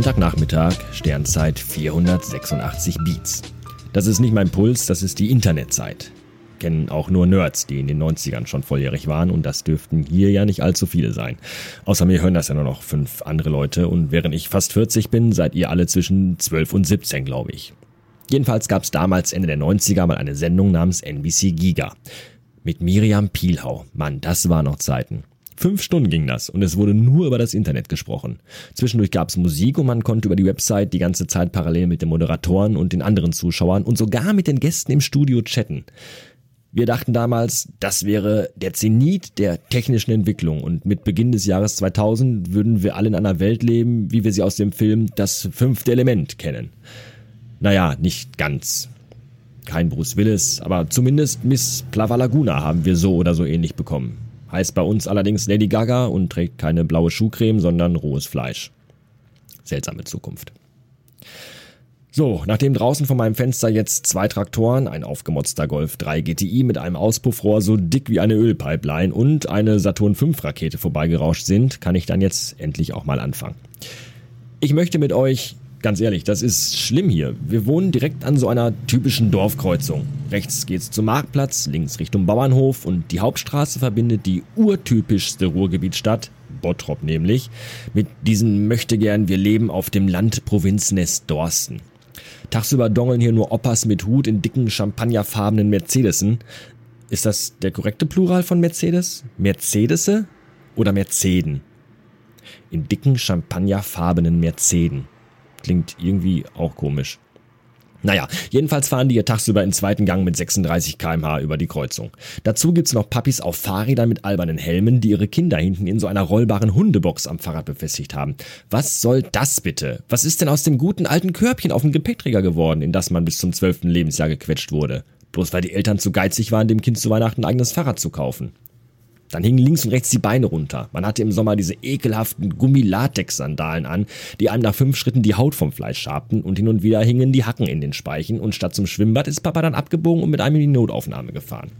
Sonntagnachmittag, Sternzeit 486 Beats. Das ist nicht mein Puls, das ist die Internetzeit. Kennen auch nur Nerds, die in den 90ern schon volljährig waren und das dürften hier ja nicht allzu viele sein. Außer mir hören das ja nur noch fünf andere Leute und während ich fast 40 bin, seid ihr alle zwischen 12 und 17, glaube ich. Jedenfalls gab es damals Ende der 90er mal eine Sendung namens NBC Giga. Mit Miriam Pielhau. Mann, das war noch Zeiten. Fünf Stunden ging das und es wurde nur über das Internet gesprochen. Zwischendurch gab es Musik und man konnte über die Website die ganze Zeit parallel mit den Moderatoren und den anderen Zuschauern und sogar mit den Gästen im Studio chatten. Wir dachten damals, das wäre der Zenit der technischen Entwicklung und mit Beginn des Jahres 2000 würden wir alle in einer Welt leben, wie wir sie aus dem Film Das fünfte Element kennen. Naja, nicht ganz. Kein Bruce Willis, aber zumindest Miss Plavalaguna haben wir so oder so ähnlich bekommen. Heißt bei uns allerdings Lady Gaga und trägt keine blaue Schuhcreme, sondern rohes Fleisch. Seltsame Zukunft. So, nachdem draußen vor meinem Fenster jetzt zwei Traktoren, ein aufgemotzter Golf 3 GTI mit einem Auspuffrohr so dick wie eine Ölpipeline und eine Saturn 5 Rakete vorbeigerauscht sind, kann ich dann jetzt endlich auch mal anfangen. Ich möchte mit euch Ganz ehrlich, das ist schlimm hier. Wir wohnen direkt an so einer typischen Dorfkreuzung. Rechts geht's zum Marktplatz, links Richtung Bauernhof und die Hauptstraße verbindet die urtypischste Ruhrgebietsstadt, Bottrop nämlich, mit diesem Möchtegern wir leben auf dem Land Provinznest Dorsten. Tagsüber dongeln hier nur Oppas mit Hut in dicken champagnerfarbenen Mercedesen. Ist das der korrekte Plural von Mercedes? Mercedese oder Merceden? In dicken champagnerfarbenen Merceden. Klingt irgendwie auch komisch. Naja, jedenfalls fahren die hier tagsüber in zweiten Gang mit 36 kmh über die Kreuzung. Dazu gibt's noch Papis auf Fahrrädern mit albernen Helmen, die ihre Kinder hinten in so einer rollbaren Hundebox am Fahrrad befestigt haben. Was soll das bitte? Was ist denn aus dem guten alten Körbchen auf dem Gepäckträger geworden, in das man bis zum zwölften Lebensjahr gequetscht wurde? Bloß weil die Eltern zu geizig waren, dem Kind zu Weihnachten ein eigenes Fahrrad zu kaufen. Dann hingen links und rechts die Beine runter. Man hatte im Sommer diese ekelhaften Gummilatex-Sandalen an, die einem nach fünf Schritten die Haut vom Fleisch schabten und hin und wieder hingen die Hacken in den Speichen und statt zum Schwimmbad ist Papa dann abgebogen und mit einem in die Notaufnahme gefahren.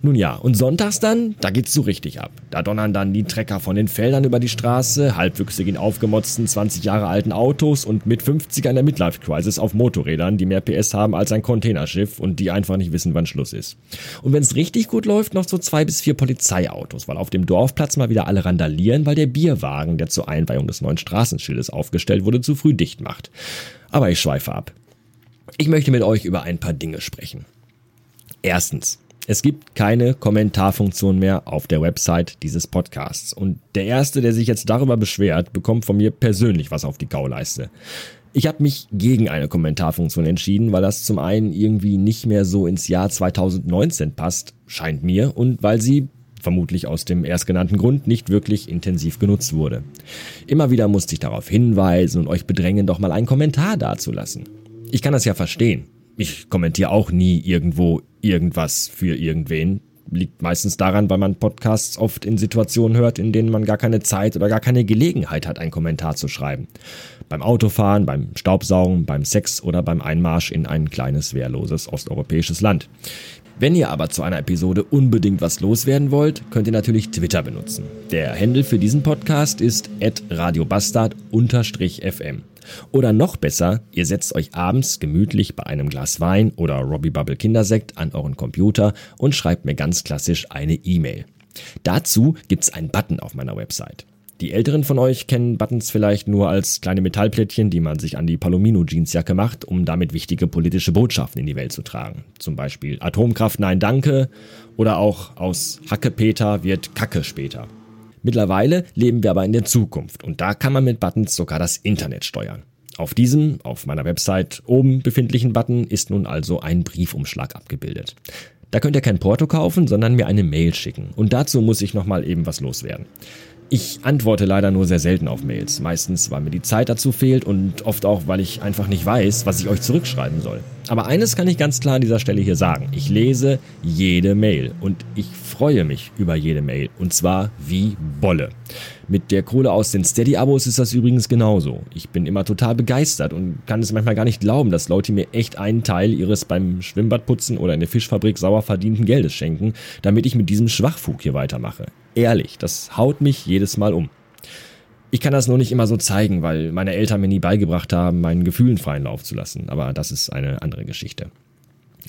Nun ja, und sonntags dann, da geht's so richtig ab. Da donnern dann die Trecker von den Feldern über die Straße, halbwüchsig in aufgemotzten 20 Jahre alten Autos und mit 50 an der Midlife Crisis auf Motorrädern, die mehr PS haben als ein Containerschiff und die einfach nicht wissen, wann Schluss ist. Und wenn's richtig gut läuft, noch so zwei bis vier Polizeiautos, weil auf dem Dorfplatz mal wieder alle randalieren, weil der Bierwagen, der zur Einweihung des neuen Straßenschildes aufgestellt wurde, zu früh dicht macht. Aber ich schweife ab. Ich möchte mit euch über ein paar Dinge sprechen. Erstens. Es gibt keine Kommentarfunktion mehr auf der Website dieses Podcasts. Und der Erste, der sich jetzt darüber beschwert, bekommt von mir persönlich was auf die Kauleiste. Ich habe mich gegen eine Kommentarfunktion entschieden, weil das zum einen irgendwie nicht mehr so ins Jahr 2019 passt, scheint mir, und weil sie vermutlich aus dem erstgenannten Grund nicht wirklich intensiv genutzt wurde. Immer wieder musste ich darauf hinweisen und euch bedrängen, doch mal einen Kommentar dazulassen. Ich kann das ja verstehen. Ich kommentiere auch nie irgendwo irgendwas für irgendwen. Liegt meistens daran, weil man Podcasts oft in Situationen hört, in denen man gar keine Zeit oder gar keine Gelegenheit hat, einen Kommentar zu schreiben. Beim Autofahren, beim Staubsaugen, beim Sex oder beim Einmarsch in ein kleines, wehrloses osteuropäisches Land. Wenn ihr aber zu einer Episode unbedingt was loswerden wollt, könnt ihr natürlich Twitter benutzen. Der Handle für diesen Podcast ist radiobastard-fm. Oder noch besser, ihr setzt euch abends gemütlich bei einem Glas Wein oder Robbie Bubble Kindersekt an euren Computer und schreibt mir ganz klassisch eine E-Mail. Dazu gibt's einen Button auf meiner Website. Die Älteren von euch kennen Buttons vielleicht nur als kleine Metallplättchen, die man sich an die Palomino-Jeansjacke macht, um damit wichtige politische Botschaften in die Welt zu tragen. Zum Beispiel Atomkraft nein danke oder auch aus Hacke Peter wird Kacke später. Mittlerweile leben wir aber in der Zukunft und da kann man mit Buttons sogar das Internet steuern. Auf diesem, auf meiner Website oben befindlichen Button ist nun also ein Briefumschlag abgebildet. Da könnt ihr kein Porto kaufen, sondern mir eine Mail schicken. Und dazu muss ich nochmal eben was loswerden. Ich antworte leider nur sehr selten auf Mails. Meistens, weil mir die Zeit dazu fehlt und oft auch, weil ich einfach nicht weiß, was ich euch zurückschreiben soll. Aber eines kann ich ganz klar an dieser Stelle hier sagen. Ich lese jede Mail und ich freue mich über jede Mail. Und zwar wie Bolle. Mit der Kohle aus den Steady-Abos ist das übrigens genauso. Ich bin immer total begeistert und kann es manchmal gar nicht glauben, dass Leute mir echt einen Teil ihres beim Schwimmbadputzen oder in der Fischfabrik sauer verdienten Geldes schenken, damit ich mit diesem Schwachfug hier weitermache. Ehrlich, das haut mich jedes Mal um. Ich kann das nur nicht immer so zeigen, weil meine Eltern mir nie beigebracht haben, meinen Gefühlen freien Lauf zu lassen. Aber das ist eine andere Geschichte.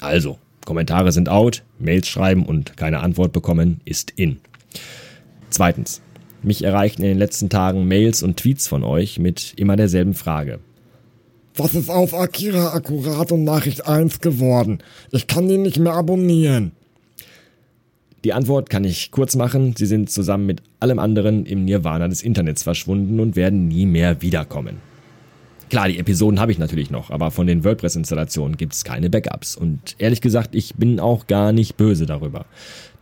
Also, Kommentare sind out, Mails schreiben und keine Antwort bekommen ist in. Zweitens. Mich erreichten in den letzten Tagen Mails und Tweets von euch mit immer derselben Frage. Was ist auf Akira Akkurat und Nachricht 1 geworden? Ich kann den nicht mehr abonnieren. Die Antwort kann ich kurz machen. Sie sind zusammen mit allem anderen im Nirvana des Internets verschwunden und werden nie mehr wiederkommen. Klar, die Episoden habe ich natürlich noch, aber von den WordPress-Installationen gibt es keine Backups. Und ehrlich gesagt, ich bin auch gar nicht böse darüber.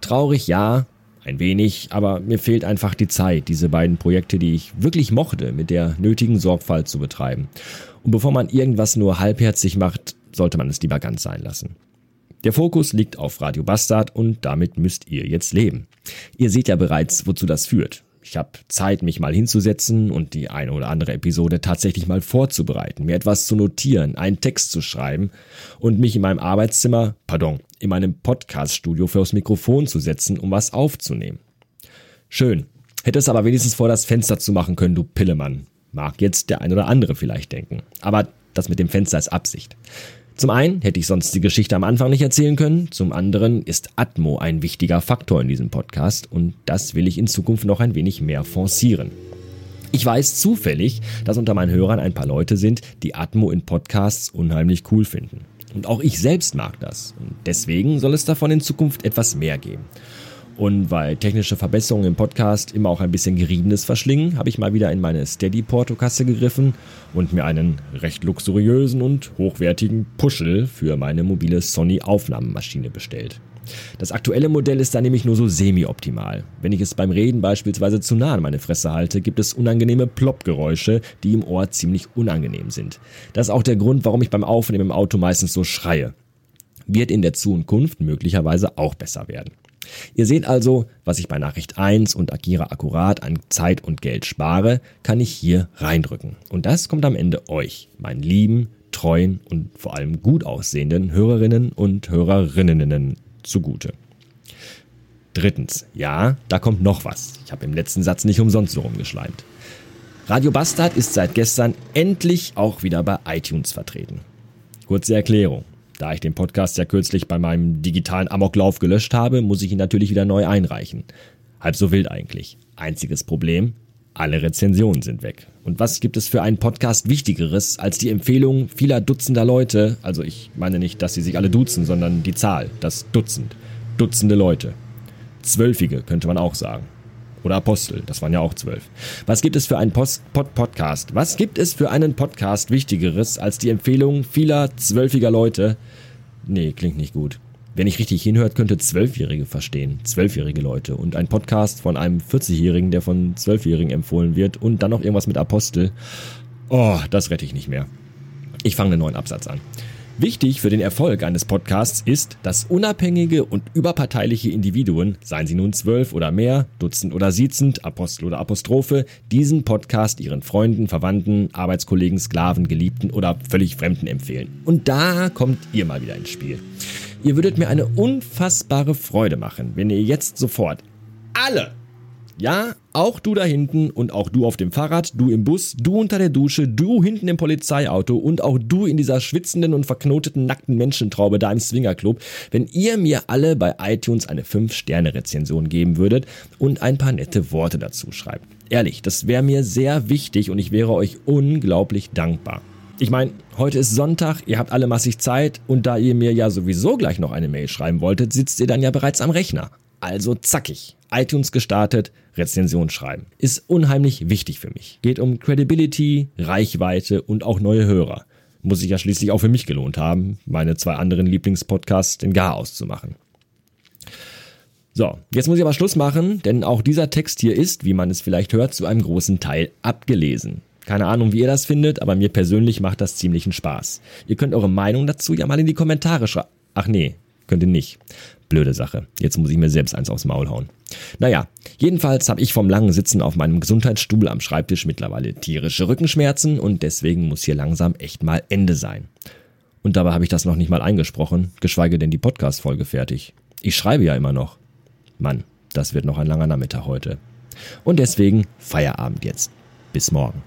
Traurig ja, ein wenig, aber mir fehlt einfach die Zeit, diese beiden Projekte, die ich wirklich mochte, mit der nötigen Sorgfalt zu betreiben. Und bevor man irgendwas nur halbherzig macht, sollte man es lieber ganz sein lassen. Der Fokus liegt auf Radio Bastard und damit müsst ihr jetzt leben. Ihr seht ja bereits, wozu das führt. Ich habe Zeit, mich mal hinzusetzen und die eine oder andere Episode tatsächlich mal vorzubereiten, mir etwas zu notieren, einen Text zu schreiben und mich in meinem Arbeitszimmer, pardon, in meinem Podcaststudio fürs Mikrofon zu setzen, um was aufzunehmen. Schön. Hätte es aber wenigstens vor das Fenster zu machen können, du Pillemann. Mag jetzt der ein oder andere vielleicht denken. Aber das mit dem Fenster ist Absicht. Zum einen hätte ich sonst die Geschichte am Anfang nicht erzählen können, zum anderen ist Atmo ein wichtiger Faktor in diesem Podcast und das will ich in Zukunft noch ein wenig mehr forcieren. Ich weiß zufällig, dass unter meinen Hörern ein paar Leute sind, die Atmo in Podcasts unheimlich cool finden. Und auch ich selbst mag das. Und deswegen soll es davon in Zukunft etwas mehr geben. Und weil technische Verbesserungen im Podcast immer auch ein bisschen Geriebenes verschlingen, habe ich mal wieder in meine Steady-Portokasse gegriffen und mir einen recht luxuriösen und hochwertigen Puschel für meine mobile Sony-Aufnahmemaschine bestellt. Das aktuelle Modell ist da nämlich nur so semi-optimal. Wenn ich es beim Reden beispielsweise zu nah an meine Fresse halte, gibt es unangenehme Plopp-Geräusche, die im Ohr ziemlich unangenehm sind. Das ist auch der Grund, warum ich beim Aufnehmen im Auto meistens so schreie. Wird in der Zukunft möglicherweise auch besser werden. Ihr seht also, was ich bei Nachricht 1 und Akira akkurat an Zeit und Geld spare, kann ich hier reindrücken. Und das kommt am Ende euch, meinen lieben, treuen und vor allem gut aussehenden Hörerinnen und Hörerinnen zugute. Drittens, ja, da kommt noch was. Ich habe im letzten Satz nicht umsonst so rumgeschleimt. Radio Bastard ist seit gestern endlich auch wieder bei iTunes vertreten. Kurze Erklärung. Da ich den Podcast ja kürzlich bei meinem digitalen Amoklauf gelöscht habe, muss ich ihn natürlich wieder neu einreichen. Halb so wild eigentlich. Einziges Problem, alle Rezensionen sind weg. Und was gibt es für einen Podcast Wichtigeres als die Empfehlung vieler Dutzender Leute? Also ich meine nicht, dass sie sich alle duzen, sondern die Zahl, das Dutzend. Dutzende Leute. Zwölfige könnte man auch sagen. Oder Apostel, das waren ja auch zwölf. Was gibt es für einen Post Pod Podcast? Was gibt es für einen Podcast Wichtigeres als die Empfehlung vieler zwölfiger Leute? Nee, klingt nicht gut. Wenn ich richtig hinhört, könnte Zwölfjährige verstehen. Zwölfjährige Leute. Und ein Podcast von einem 40-Jährigen, der von Zwölfjährigen empfohlen wird. Und dann noch irgendwas mit Apostel. Oh, das rette ich nicht mehr. Ich fange einen neuen Absatz an. Wichtig für den Erfolg eines Podcasts ist, dass unabhängige und überparteiliche Individuen, seien sie nun zwölf oder mehr, Dutzend oder Siezend, Apostel oder Apostrophe, diesen Podcast ihren Freunden, Verwandten, Arbeitskollegen, Sklaven, Geliebten oder völlig Fremden empfehlen. Und da kommt ihr mal wieder ins Spiel. Ihr würdet mir eine unfassbare Freude machen, wenn ihr jetzt sofort alle ja, auch du da hinten und auch du auf dem Fahrrad, du im Bus, du unter der Dusche, du hinten im Polizeiauto und auch du in dieser schwitzenden und verknoteten nackten Menschentraube da im Swingerclub, wenn ihr mir alle bei iTunes eine 5-Sterne-Rezension geben würdet und ein paar nette Worte dazu schreibt. Ehrlich, das wäre mir sehr wichtig und ich wäre euch unglaublich dankbar. Ich meine, heute ist Sonntag, ihr habt alle massig Zeit und da ihr mir ja sowieso gleich noch eine Mail schreiben wolltet, sitzt ihr dann ja bereits am Rechner. Also zackig. iTunes gestartet, Rezension schreiben. Ist unheimlich wichtig für mich. Geht um Credibility, Reichweite und auch neue Hörer. Muss sich ja schließlich auch für mich gelohnt haben, meine zwei anderen Lieblingspodcasts den Gar auszumachen. So, jetzt muss ich aber Schluss machen, denn auch dieser Text hier ist, wie man es vielleicht hört, zu einem großen Teil abgelesen. Keine Ahnung, wie ihr das findet, aber mir persönlich macht das ziemlichen Spaß. Ihr könnt eure Meinung dazu ja mal in die Kommentare schreiben. Ach nee, könnt ihr nicht. Blöde Sache. Jetzt muss ich mir selbst eins aufs Maul hauen. Naja, jedenfalls habe ich vom langen Sitzen auf meinem Gesundheitsstuhl am Schreibtisch mittlerweile tierische Rückenschmerzen und deswegen muss hier langsam echt mal Ende sein. Und dabei habe ich das noch nicht mal eingesprochen, geschweige denn die Podcast-Folge fertig. Ich schreibe ja immer noch. Mann, das wird noch ein langer Nachmittag heute. Und deswegen Feierabend jetzt. Bis morgen.